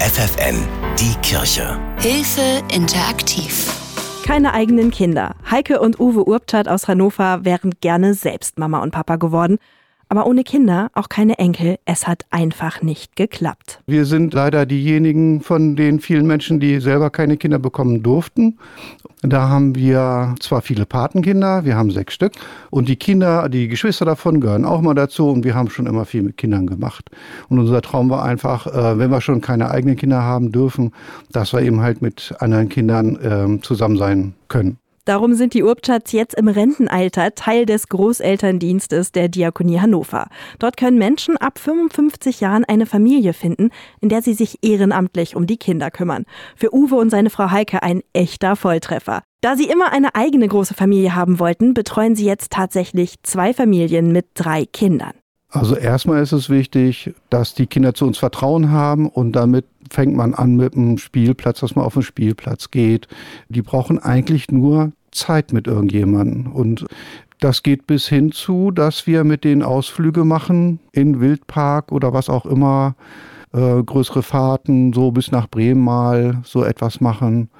FFN, die Kirche. Hilfe interaktiv. Keine eigenen Kinder. Heike und Uwe Urbchat aus Hannover wären gerne selbst Mama und Papa geworden. Aber ohne Kinder, auch keine Enkel, es hat einfach nicht geklappt. Wir sind leider diejenigen von den vielen Menschen, die selber keine Kinder bekommen durften. Da haben wir zwar viele Patenkinder, wir haben sechs Stück. Und die Kinder, die Geschwister davon gehören auch mal dazu. Und wir haben schon immer viel mit Kindern gemacht. Und unser Traum war einfach, äh, wenn wir schon keine eigenen Kinder haben dürfen, dass wir eben halt mit anderen Kindern äh, zusammen sein können. Darum sind die Urbchats jetzt im Rentenalter Teil des Großelterndienstes der Diakonie Hannover. Dort können Menschen ab 55 Jahren eine Familie finden, in der sie sich ehrenamtlich um die Kinder kümmern. Für Uwe und seine Frau Heike ein echter Volltreffer. Da sie immer eine eigene große Familie haben wollten, betreuen sie jetzt tatsächlich zwei Familien mit drei Kindern. Also erstmal ist es wichtig, dass die Kinder zu uns Vertrauen haben und damit fängt man an mit dem Spielplatz, dass man auf den Spielplatz geht. Die brauchen eigentlich nur Zeit mit irgendjemandem und das geht bis hin zu, dass wir mit denen Ausflüge machen in Wildpark oder was auch immer, äh, größere Fahrten, so bis nach Bremen mal so etwas machen.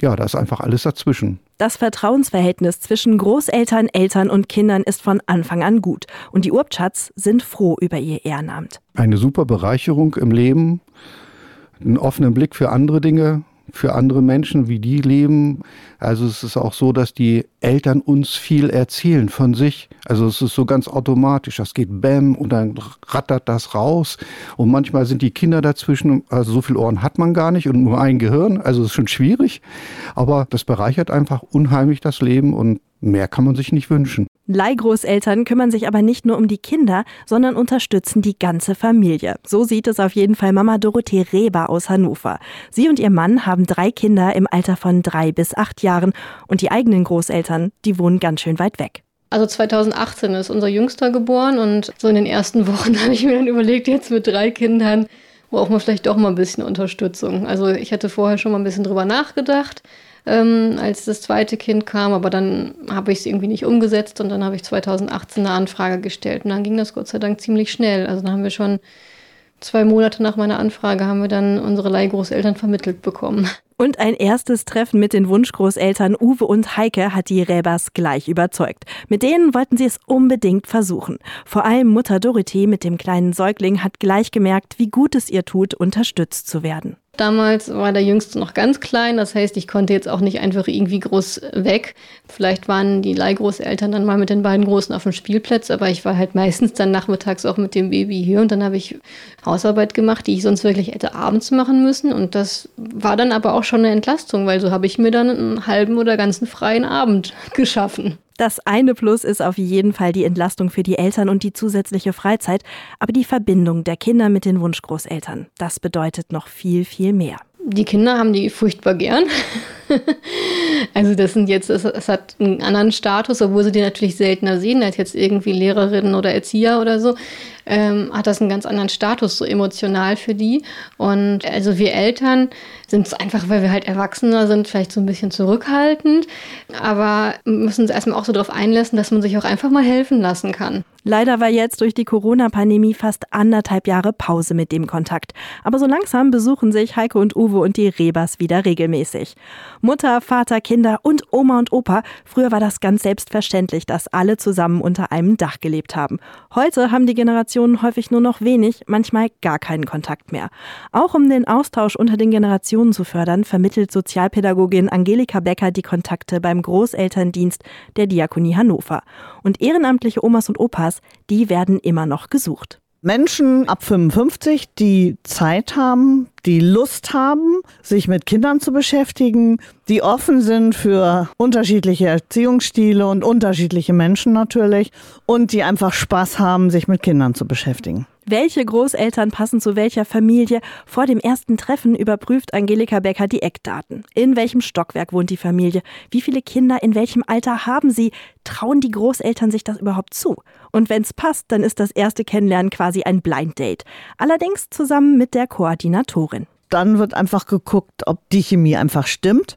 Ja, da ist einfach alles dazwischen. Das Vertrauensverhältnis zwischen Großeltern, Eltern und Kindern ist von Anfang an gut. Und die Urbschatz sind froh über ihr Ehrenamt. Eine super Bereicherung im Leben, einen offenen Blick für andere Dinge, für andere Menschen, wie die leben. Also es ist auch so, dass die Eltern uns viel erzählen von sich. Also es ist so ganz automatisch. Das geht bäm und dann rattert das raus. Und manchmal sind die Kinder dazwischen. Also so viele Ohren hat man gar nicht und nur ein Gehirn. Also es ist schon schwierig. Aber das bereichert einfach unheimlich das Leben und mehr kann man sich nicht wünschen. Leihgroßeltern kümmern sich aber nicht nur um die Kinder, sondern unterstützen die ganze Familie. So sieht es auf jeden Fall Mama Dorothee Reber aus Hannover. Sie und ihr Mann haben drei Kinder im Alter von drei bis acht Jahren und die eigenen Großeltern, die wohnen ganz schön weit weg. Also 2018 ist unser Jüngster geboren und so in den ersten Wochen habe ich mir dann überlegt, jetzt mit drei Kindern braucht man vielleicht doch mal ein bisschen Unterstützung. Also ich hatte vorher schon mal ein bisschen drüber nachgedacht ähm, als das zweite Kind kam, aber dann habe ich es irgendwie nicht umgesetzt und dann habe ich 2018 eine Anfrage gestellt und dann ging das Gott sei Dank ziemlich schnell. Also dann haben wir schon zwei Monate nach meiner Anfrage haben wir dann unsere Leihgroßeltern vermittelt bekommen. Und ein erstes Treffen mit den Wunschgroßeltern Uwe und Heike hat die Räbers gleich überzeugt. Mit denen wollten sie es unbedingt versuchen. Vor allem Mutter Dorothee mit dem kleinen Säugling hat gleich gemerkt, wie gut es ihr tut, unterstützt zu werden. Damals war der Jüngste noch ganz klein, das heißt, ich konnte jetzt auch nicht einfach irgendwie groß weg. Vielleicht waren die Leihgroßeltern dann mal mit den beiden Großen auf dem Spielplatz, aber ich war halt meistens dann nachmittags auch mit dem Baby hier und dann habe ich Hausarbeit gemacht, die ich sonst wirklich hätte abends machen müssen und das war dann aber auch schon eine Entlastung, weil so habe ich mir dann einen halben oder ganzen freien Abend geschaffen. Das eine Plus ist auf jeden Fall die Entlastung für die Eltern und die zusätzliche Freizeit, aber die Verbindung der Kinder mit den Wunschgroßeltern, das bedeutet noch viel, viel mehr. Die Kinder haben die furchtbar gern. Also das sind jetzt, es, hat einen anderen Status, obwohl sie die natürlich seltener sehen als jetzt irgendwie Lehrerinnen oder Erzieher oder so, ähm, hat das einen ganz anderen Status, so emotional für die. Und also wir Eltern sind es einfach, weil wir halt Erwachsener sind, vielleicht so ein bisschen zurückhaltend, aber müssen uns erstmal auch so darauf einlassen, dass man sich auch einfach mal helfen lassen kann. Leider war jetzt durch die Corona-Pandemie fast anderthalb Jahre Pause mit dem Kontakt. Aber so langsam besuchen sich Heike und Uwe und die Rebers wieder regelmäßig. Mutter, Vater, Kinder und Oma und Opa. Früher war das ganz selbstverständlich, dass alle zusammen unter einem Dach gelebt haben. Heute haben die Generationen häufig nur noch wenig, manchmal gar keinen Kontakt mehr. Auch um den Austausch unter den Generationen zu fördern, vermittelt Sozialpädagogin Angelika Becker die Kontakte beim Großelterndienst der Diakonie Hannover. Und ehrenamtliche Omas und Opas, die werden immer noch gesucht. Menschen ab 55, die Zeit haben, die Lust haben, sich mit Kindern zu beschäftigen, die offen sind für unterschiedliche Erziehungsstile und unterschiedliche Menschen natürlich und die einfach Spaß haben, sich mit Kindern zu beschäftigen. Welche Großeltern passen zu welcher Familie? Vor dem ersten Treffen überprüft Angelika Becker die Eckdaten. In welchem Stockwerk wohnt die Familie? Wie viele Kinder in welchem Alter haben sie? Trauen die Großeltern sich das überhaupt zu? Und wenn es passt, dann ist das erste Kennenlernen quasi ein Blind Date. Allerdings zusammen mit der Koordinatorin. Dann wird einfach geguckt, ob die Chemie einfach stimmt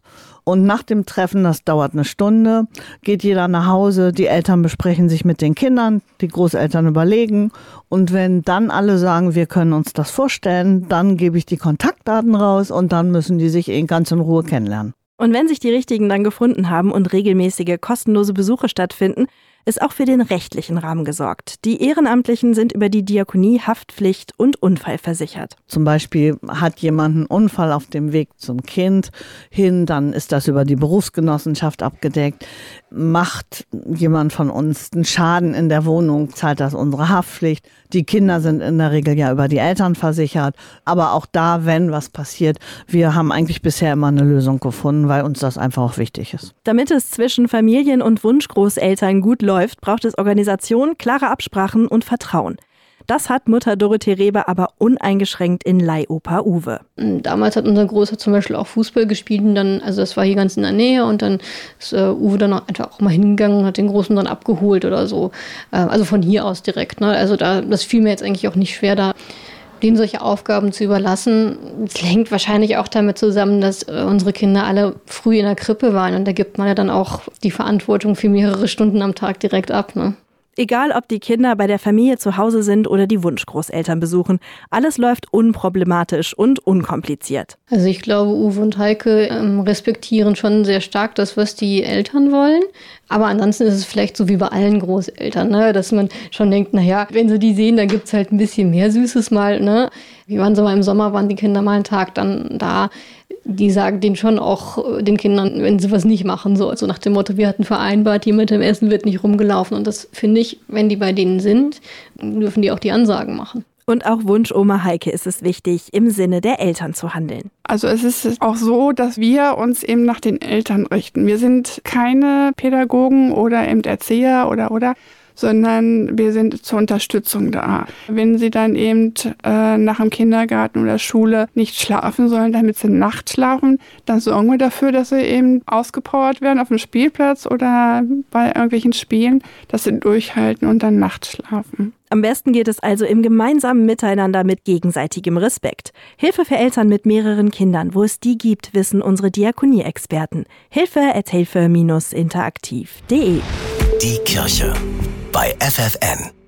Und nach dem Treffen, das dauert eine Stunde, geht jeder nach Hause, die Eltern besprechen sich mit den Kindern, die Großeltern überlegen. Und wenn dann alle sagen, wir können uns das vorstellen, dann gebe ich die Kontaktdaten raus und dann müssen die sich ganz in Ruhe kennenlernen. Und wenn sich die Richtigen dann gefunden haben und regelmäßige kostenlose Besuche stattfinden, ist auch für den rechtlichen Rahmen gesorgt. Die Ehrenamtlichen sind über die Diakonie Haftpflicht und Unfall versichert. Zum Beispiel hat jemand einen Unfall auf dem Weg zum Kind hin, dann ist das über die Berufsgenossenschaft abgedeckt. Macht jemand von uns einen Schaden in der Wohnung, zahlt das unsere Haftpflicht. Die Kinder sind in der Regel ja über die Eltern versichert. Aber auch da, wenn was passiert, wir haben eigentlich bisher immer eine Lösung gefunden, weil uns das einfach auch wichtig ist. Damit es zwischen Familien und Wunschgroßeltern gut läuft, braucht es Organisation, klare Absprachen und Vertrauen. Das hat Mutter Dorothee Reber aber uneingeschränkt in Leihoper Uwe. Damals hat unser Großer zum Beispiel auch Fußball gespielt und dann, also das war hier ganz in der Nähe und dann ist äh, Uwe dann auch einfach auch mal hingegangen und hat den Großen dann abgeholt oder so. Äh, also von hier aus direkt. Ne? Also da, das fiel mir jetzt eigentlich auch nicht schwer, da denen solche Aufgaben zu überlassen. Das hängt wahrscheinlich auch damit zusammen, dass äh, unsere Kinder alle früh in der Krippe waren und da gibt man ja dann auch die Verantwortung für mehrere Stunden am Tag direkt ab. Ne? Egal, ob die Kinder bei der Familie zu Hause sind oder die Wunschgroßeltern besuchen, alles läuft unproblematisch und unkompliziert. Also ich glaube, Uwe und Heike ähm, respektieren schon sehr stark das, was die Eltern wollen. Aber ansonsten ist es vielleicht so wie bei allen Großeltern, ne? dass man schon denkt, naja, wenn sie die sehen, dann gibt es halt ein bisschen mehr Süßes mal. Ne? Wie waren so mal im Sommer, waren die Kinder mal einen Tag dann da die sagen den schon auch äh, den Kindern, wenn sie was nicht machen, so also nach dem Motto, wir hatten vereinbart, hier mit dem Essen wird nicht rumgelaufen. Und das finde ich, wenn die bei denen sind, dürfen die auch die Ansagen machen. Und auch Wunschoma Heike ist es wichtig, im Sinne der Eltern zu handeln. Also es ist auch so, dass wir uns eben nach den Eltern richten. Wir sind keine Pädagogen oder eben Erzieher oder oder, sondern wir sind zur Unterstützung da. Wenn sie dann eben äh, nach dem Kindergarten oder Schule nicht schlafen sollen, damit sie nachts schlafen, dann sorgen wir dafür, dass sie eben ausgepowert werden auf dem Spielplatz oder bei irgendwelchen Spielen, dass sie durchhalten und dann nachts schlafen. Am besten geht es also im gemeinsamen Miteinander mit gegenseitigem Respekt. Hilfe für Eltern mit mehreren Kindern, wo es die gibt, wissen unsere Diakonie-Experten. Hilfe at hilfe-interaktiv.de Die Kirche bei FFN.